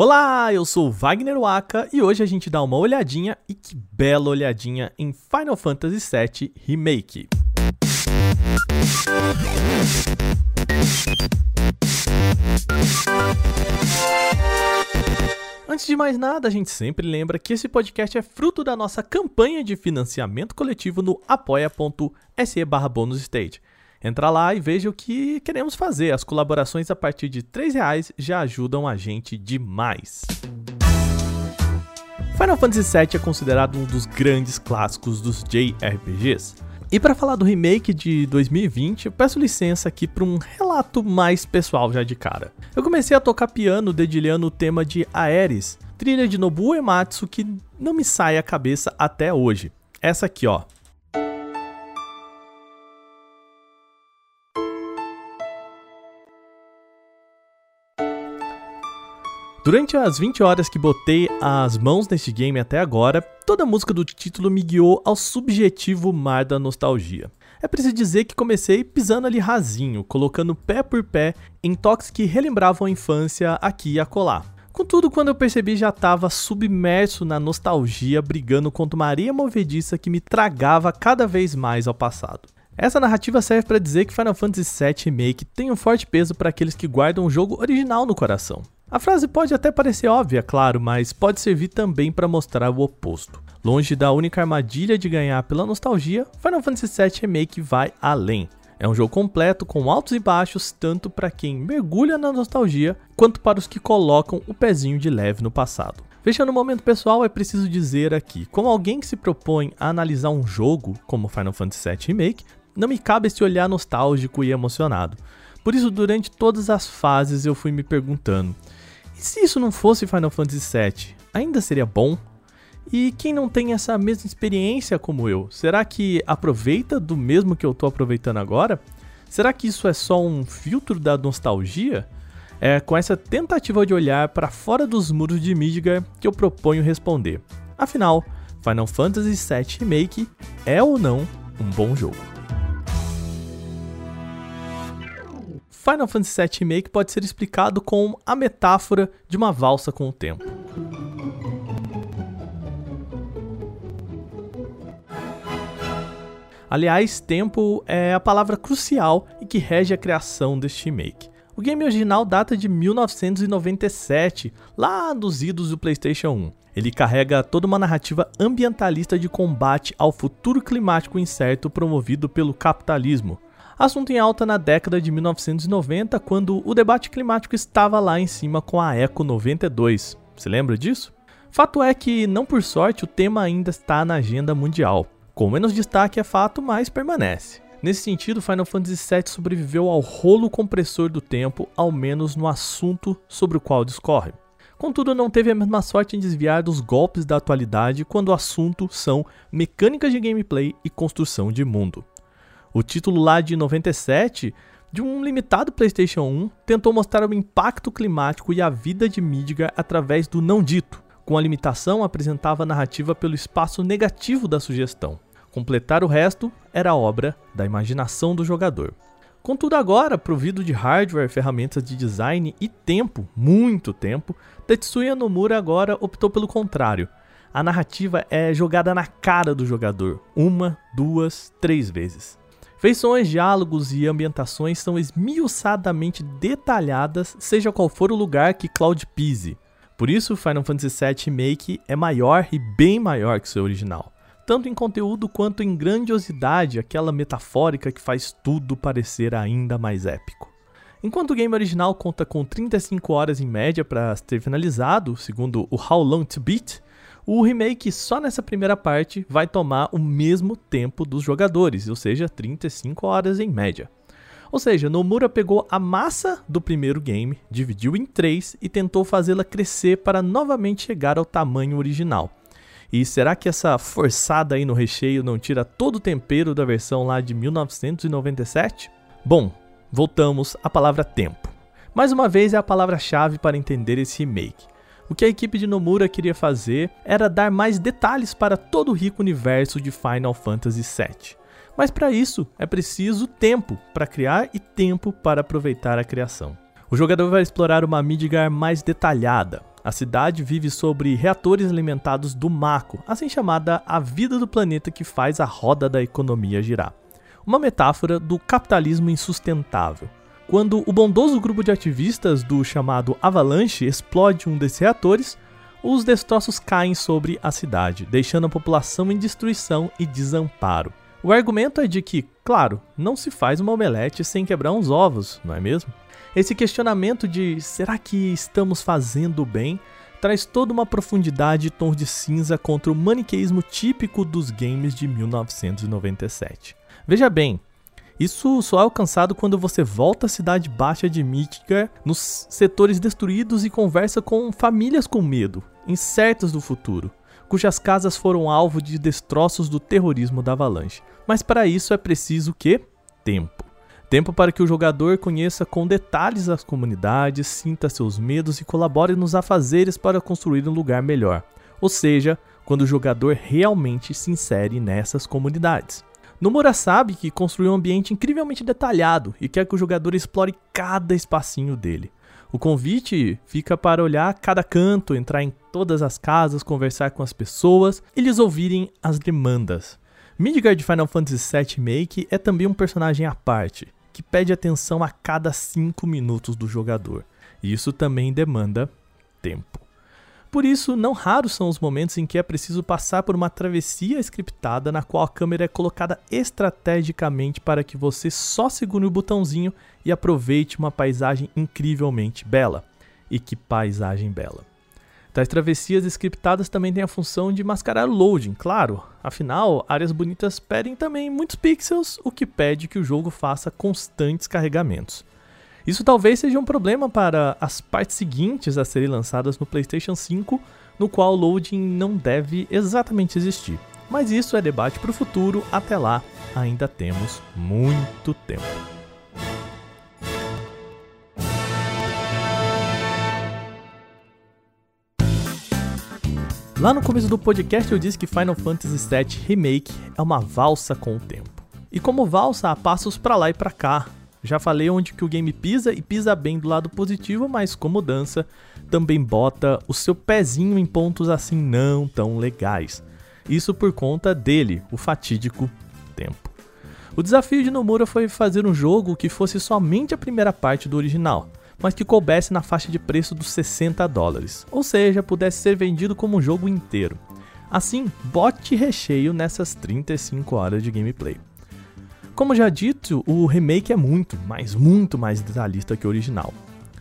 Olá, eu sou Wagner Waka e hoje a gente dá uma olhadinha e que bela olhadinha em Final Fantasy VII Remake. Antes de mais nada, a gente sempre lembra que esse podcast é fruto da nossa campanha de financiamento coletivo no apoia.se barra. Entra lá e veja o que queremos fazer. As colaborações a partir de R$ reais já ajudam a gente demais. Final Fantasy VII é considerado um dos grandes clássicos dos JRPGs. E para falar do remake de 2020, eu peço licença aqui para um relato mais pessoal já de cara. Eu comecei a tocar piano dedilhando o tema de Aeris, trilha de Nobuo Ematsu que não me sai a cabeça até hoje. Essa aqui, ó. Durante as 20 horas que botei as mãos neste game até agora, toda a música do título me guiou ao subjetivo mar da nostalgia. É preciso dizer que comecei pisando ali rasinho, colocando pé por pé em toques que relembravam a infância aqui e acolá. Contudo, quando eu percebi já estava submerso na nostalgia, brigando contra uma areia movediça que me tragava cada vez mais ao passado. Essa narrativa serve para dizer que Final Fantasy VII Remake tem um forte peso para aqueles que guardam o jogo original no coração. A frase pode até parecer óbvia, claro, mas pode servir também para mostrar o oposto. Longe da única armadilha de ganhar pela nostalgia, Final Fantasy VII Remake vai além. É um jogo completo com altos e baixos, tanto para quem mergulha na nostalgia, quanto para os que colocam o pezinho de leve no passado. Fechando o momento pessoal, é preciso dizer aqui, como alguém que se propõe a analisar um jogo como Final Fantasy VII Remake, não me cabe esse olhar nostálgico e emocionado. Por isso, durante todas as fases eu fui me perguntando: e se isso não fosse Final Fantasy VII, ainda seria bom? E quem não tem essa mesma experiência como eu, será que aproveita do mesmo que eu estou aproveitando agora? Será que isso é só um filtro da nostalgia? É com essa tentativa de olhar para fora dos muros de Midgar que eu proponho responder. Afinal, Final Fantasy VII Remake é ou não um bom jogo? Final Fantasy VII Remake pode ser explicado com a metáfora de uma valsa com o tempo. Aliás, tempo é a palavra crucial e que rege a criação deste remake. O game original data de 1997, lá dos idos do PlayStation 1. Ele carrega toda uma narrativa ambientalista de combate ao futuro climático incerto promovido pelo capitalismo, assunto em alta na década de 1990, quando o debate climático estava lá em cima com a Eco 92. Você lembra disso? Fato é que, não por sorte, o tema ainda está na agenda mundial. Com menos destaque é fato, mas permanece. Nesse sentido, Final Fantasy VII sobreviveu ao rolo compressor do tempo, ao menos no assunto sobre o qual discorre. Contudo, não teve a mesma sorte em desviar dos golpes da atualidade quando o assunto são mecânicas de gameplay e construção de mundo. O título lá de 97, de um limitado PlayStation 1, tentou mostrar o impacto climático e a vida de Midgar através do não dito. Com a limitação, apresentava a narrativa pelo espaço negativo da sugestão. Completar o resto era obra da imaginação do jogador. Contudo, agora, provido de hardware, ferramentas de design e tempo, muito tempo, Tetsuya Nomura agora optou pelo contrário. A narrativa é jogada na cara do jogador, uma, duas, três vezes. Feições, diálogos e ambientações são esmiuçadamente detalhadas, seja qual for o lugar que Cloud pise. Por isso, Final Fantasy VII Remake é maior e bem maior que seu original, tanto em conteúdo quanto em grandiosidade, aquela metafórica que faz tudo parecer ainda mais épico. Enquanto o game original conta com 35 horas em média para ter finalizado, segundo o How Long to Beat, o remake só nessa primeira parte vai tomar o mesmo tempo dos jogadores, ou seja, 35 horas em média. Ou seja, Nomura pegou a massa do primeiro game, dividiu em três e tentou fazê-la crescer para novamente chegar ao tamanho original. E será que essa forçada aí no recheio não tira todo o tempero da versão lá de 1997? Bom, voltamos à palavra tempo. Mais uma vez é a palavra-chave para entender esse remake. O que a equipe de Nomura queria fazer era dar mais detalhes para todo o rico universo de Final Fantasy VII. Mas para isso é preciso tempo para criar e tempo para aproveitar a criação. O jogador vai explorar uma Midgar mais detalhada. A cidade vive sobre reatores alimentados do Mako, assim chamada a vida do planeta que faz a roda da economia girar. Uma metáfora do capitalismo insustentável. Quando o bondoso grupo de ativistas do chamado Avalanche explode um desses reatores, os destroços caem sobre a cidade, deixando a população em destruição e desamparo. O argumento é de que, claro, não se faz uma omelete sem quebrar uns ovos, não é mesmo? Esse questionamento de será que estamos fazendo bem traz toda uma profundidade e tons de cinza contra o maniqueísmo típico dos games de 1997. Veja bem, isso só é alcançado quando você volta à cidade baixa de Midgar, nos setores destruídos e conversa com famílias com medo, incertas do futuro, cujas casas foram alvo de destroços do terrorismo da Avalanche. Mas para isso é preciso que tempo. Tempo para que o jogador conheça com detalhes as comunidades, sinta seus medos e colabore nos afazeres para construir um lugar melhor. Ou seja, quando o jogador realmente se insere nessas comunidades. Nomura sabe que construiu um ambiente incrivelmente detalhado e quer que o jogador explore cada espacinho dele. O convite fica para olhar cada canto, entrar em todas as casas, conversar com as pessoas e lhes ouvirem as demandas. Midgard de Final Fantasy VII Remake é também um personagem à parte que pede atenção a cada 5 minutos do jogador. Isso também demanda tempo. Por isso, não raros são os momentos em que é preciso passar por uma travessia scriptada na qual a câmera é colocada estrategicamente para que você só segure o botãozinho e aproveite uma paisagem incrivelmente bela. E que paisagem bela! Tais travessias scriptadas também têm a função de mascarar o loading, claro. Afinal, áreas bonitas pedem também muitos pixels, o que pede que o jogo faça constantes carregamentos. Isso talvez seja um problema para as partes seguintes a serem lançadas no PlayStation 5, no qual o loading não deve exatamente existir. Mas isso é debate para o futuro, até lá ainda temos muito tempo. Lá no começo do podcast eu disse que Final Fantasy VII Remake é uma valsa com o tempo. E como valsa, há passos para lá e para cá. Já falei onde que o game pisa e pisa bem do lado positivo, mas como dança, também bota o seu pezinho em pontos assim não tão legais. Isso por conta dele, o fatídico tempo. O desafio de Nomura foi fazer um jogo que fosse somente a primeira parte do original, mas que coubesse na faixa de preço dos 60 dólares, ou seja, pudesse ser vendido como um jogo inteiro. Assim, bote recheio nessas 35 horas de gameplay. Como já dito, o remake é muito, mas muito mais detalhista que o original,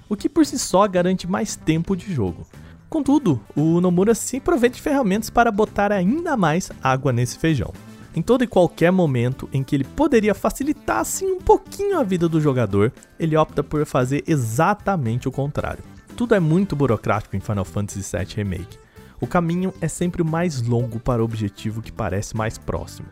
o que por si só garante mais tempo de jogo. Contudo, o Nomura se aproveita de ferramentas para botar ainda mais água nesse feijão. Em todo e qualquer momento em que ele poderia facilitar assim um pouquinho a vida do jogador, ele opta por fazer exatamente o contrário. Tudo é muito burocrático em Final Fantasy VII Remake. O caminho é sempre o mais longo para o objetivo que parece mais próximo.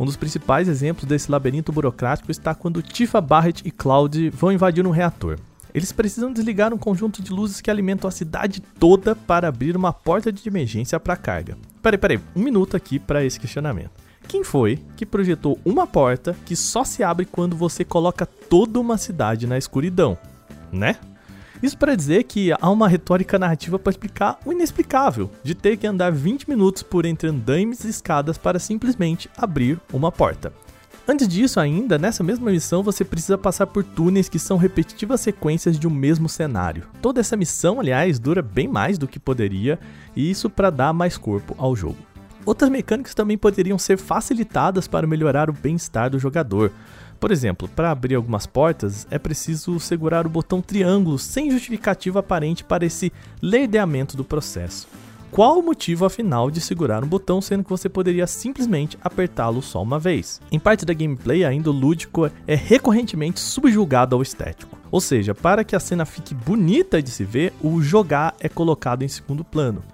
Um dos principais exemplos desse labirinto burocrático está quando Tifa, Barret e Cloud vão invadir um reator. Eles precisam desligar um conjunto de luzes que alimentam a cidade toda para abrir uma porta de emergência para carga. Peraí, peraí, um minuto aqui para esse questionamento. Quem foi que projetou uma porta que só se abre quando você coloca toda uma cidade na escuridão? Né? Isso para dizer que há uma retórica narrativa para explicar o inexplicável, de ter que andar 20 minutos por entre andames e escadas para simplesmente abrir uma porta. Antes disso, ainda, nessa mesma missão, você precisa passar por túneis que são repetitivas sequências de um mesmo cenário. Toda essa missão, aliás, dura bem mais do que poderia, e isso para dar mais corpo ao jogo. Outras mecânicas também poderiam ser facilitadas para melhorar o bem-estar do jogador. Por exemplo, para abrir algumas portas é preciso segurar o botão triângulo sem justificativa aparente para esse lerdeamento do processo. Qual o motivo afinal de segurar um botão sendo que você poderia simplesmente apertá-lo só uma vez? Em parte da gameplay, ainda o lúdico é recorrentemente subjugado ao estético. Ou seja, para que a cena fique bonita de se ver, o jogar é colocado em segundo plano.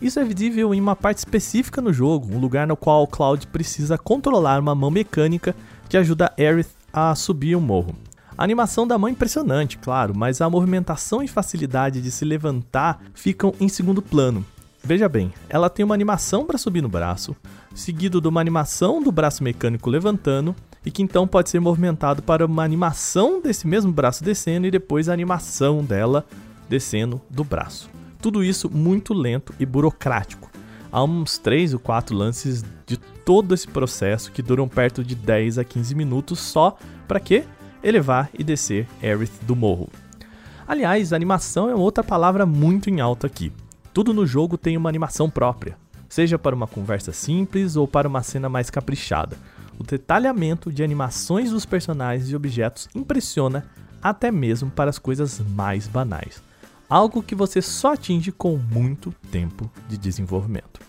Isso é visível em uma parte específica no jogo, um lugar no qual Cloud precisa controlar uma mão mecânica que ajuda Aerith a subir um morro. A animação da mão é impressionante, claro, mas a movimentação e facilidade de se levantar ficam em segundo plano. Veja bem, ela tem uma animação para subir no braço, seguido de uma animação do braço mecânico levantando, e que então pode ser movimentado para uma animação desse mesmo braço descendo e depois a animação dela descendo do braço. Tudo isso muito lento e burocrático. Há uns 3 ou 4 lances de todo esse processo que duram perto de 10 a 15 minutos só para quê? Elevar e descer Aerith do morro. Aliás, animação é outra palavra muito em alta aqui. Tudo no jogo tem uma animação própria, seja para uma conversa simples ou para uma cena mais caprichada. O detalhamento de animações dos personagens e objetos impressiona até mesmo para as coisas mais banais algo que você só atinge com muito tempo de desenvolvimento.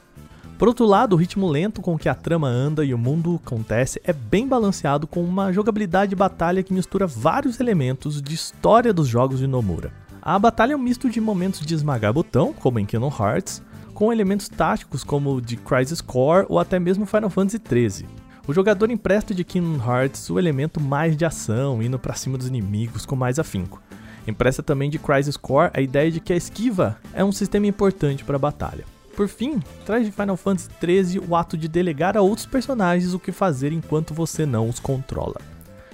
Por outro lado, o ritmo lento com que a trama anda e o mundo acontece é bem balanceado com uma jogabilidade de batalha que mistura vários elementos de história dos jogos de Nomura. A batalha é um misto de momentos de esmagar botão, como em Kingdom Hearts, com elementos táticos como de Crisis Core ou até mesmo Final Fantasy XIII. O jogador empresta de Kingdom Hearts o elemento mais de ação, indo para cima dos inimigos com mais afinco. Empresta também de Crisis Core a ideia de que a esquiva é um sistema importante para a batalha. Por fim, traz de Final Fantasy XIII o ato de delegar a outros personagens o que fazer enquanto você não os controla.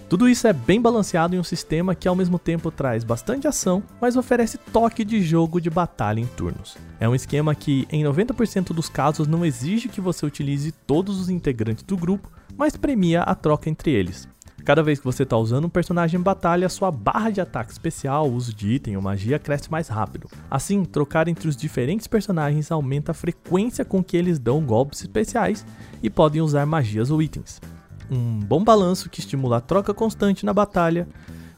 Tudo isso é bem balanceado em um sistema que ao mesmo tempo traz bastante ação, mas oferece toque de jogo de batalha em turnos. É um esquema que, em 90% dos casos, não exige que você utilize todos os integrantes do grupo, mas premia a troca entre eles. Cada vez que você está usando um personagem em batalha, sua barra de ataque especial, uso de item ou magia cresce mais rápido. Assim, trocar entre os diferentes personagens aumenta a frequência com que eles dão golpes especiais e podem usar magias ou itens. Um bom balanço que estimula a troca constante na batalha,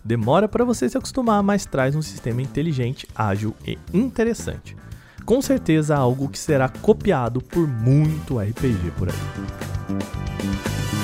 demora para você se acostumar, mas traz um sistema inteligente, ágil e interessante. Com certeza algo que será copiado por muito RPG por aí.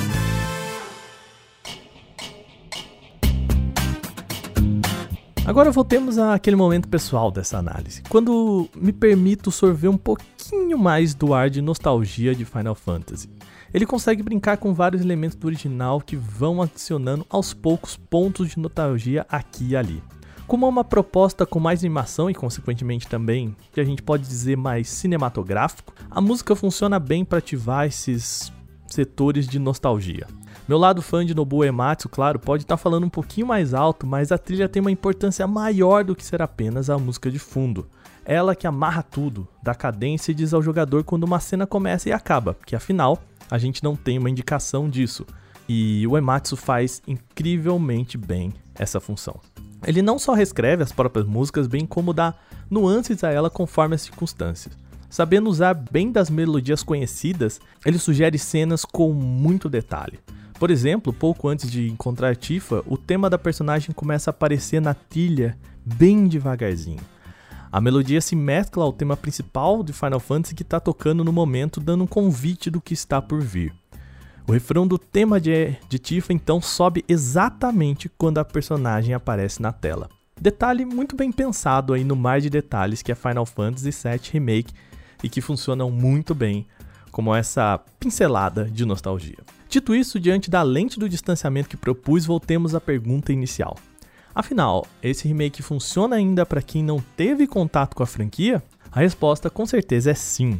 Agora voltemos àquele momento pessoal dessa análise, quando me permito sorver um pouquinho mais do ar de nostalgia de Final Fantasy. Ele consegue brincar com vários elementos do original que vão adicionando aos poucos pontos de nostalgia aqui e ali. Como é uma proposta com mais animação e, consequentemente, também, que a gente pode dizer mais cinematográfico, a música funciona bem para ativar esses setores de nostalgia. Meu lado fã de Nobuo Ematsu, claro, pode estar tá falando um pouquinho mais alto, mas a trilha tem uma importância maior do que ser apenas a música de fundo. Ela que amarra tudo, dá cadência e diz ao jogador quando uma cena começa e acaba, porque afinal a gente não tem uma indicação disso. E o Ematsu faz incrivelmente bem essa função. Ele não só reescreve as próprias músicas, bem como dá nuances a ela conforme as circunstâncias. Sabendo usar bem das melodias conhecidas, ele sugere cenas com muito detalhe. Por exemplo, pouco antes de encontrar Tifa, o tema da personagem começa a aparecer na trilha bem devagarzinho. A melodia se mescla ao tema principal de Final Fantasy que está tocando no momento, dando um convite do que está por vir. O refrão do tema de, de Tifa então sobe exatamente quando a personagem aparece na tela. Detalhe muito bem pensado aí no mar de detalhes que é Final Fantasy VII Remake e que funcionam muito bem como essa pincelada de nostalgia. Dito isso, diante da lente do distanciamento que propus, voltemos à pergunta inicial. Afinal, esse remake funciona ainda para quem não teve contato com a franquia? A resposta com certeza é sim.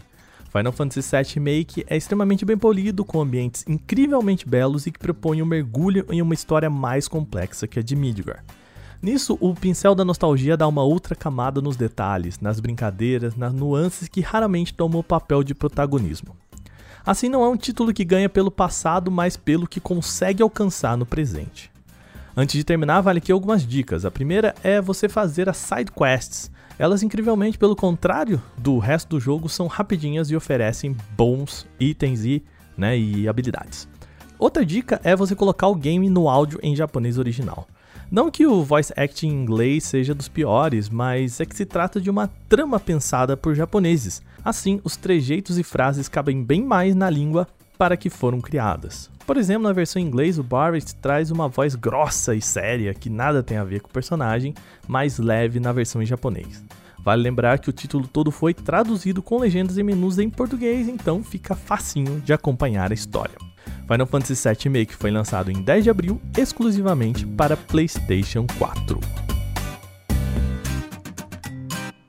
Final Fantasy VII Remake é extremamente bem polido, com ambientes incrivelmente belos e que propõe um mergulho em uma história mais complexa que a de Midgar. Nisso, o pincel da nostalgia dá uma outra camada nos detalhes, nas brincadeiras, nas nuances que raramente tomam o papel de protagonismo. Assim, não é um título que ganha pelo passado, mas pelo que consegue alcançar no presente. Antes de terminar, vale aqui algumas dicas. A primeira é você fazer as side quests. Elas, incrivelmente, pelo contrário do resto do jogo, são rapidinhas e oferecem bons itens e, né, e habilidades. Outra dica é você colocar o game no áudio em japonês original. Não que o voice acting em inglês seja dos piores, mas é que se trata de uma trama pensada por japoneses. Assim, os trejeitos e frases cabem bem mais na língua para que foram criadas. Por exemplo, na versão em inglês, o Barrett traz uma voz grossa e séria que nada tem a ver com o personagem, mais leve na versão em japonês. Vale lembrar que o título todo foi traduzido com legendas e menus em português, então fica facinho de acompanhar a história. Final Fantasy VII Remake foi lançado em 10 de abril exclusivamente para PlayStation 4.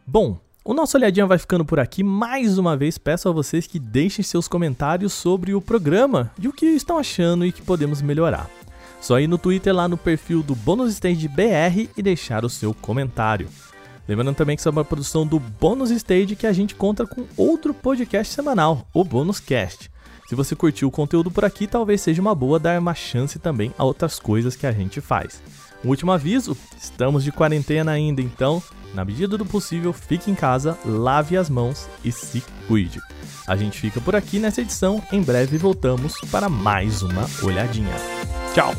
Bom, o nosso olhadinha vai ficando por aqui. Mais uma vez peço a vocês que deixem seus comentários sobre o programa e o que estão achando e que podemos melhorar. Só ir no Twitter lá no perfil do Bônus Stage BR e deixar o seu comentário. Lembrando também que isso é uma produção do Bônus Stage que a gente conta com outro podcast semanal, o Bônus Cast. Se você curtiu o conteúdo por aqui, talvez seja uma boa dar uma chance também a outras coisas que a gente faz. Um último aviso: estamos de quarentena ainda, então, na medida do possível, fique em casa, lave as mãos e se cuide. A gente fica por aqui nessa edição, em breve voltamos para mais uma olhadinha. Tchau!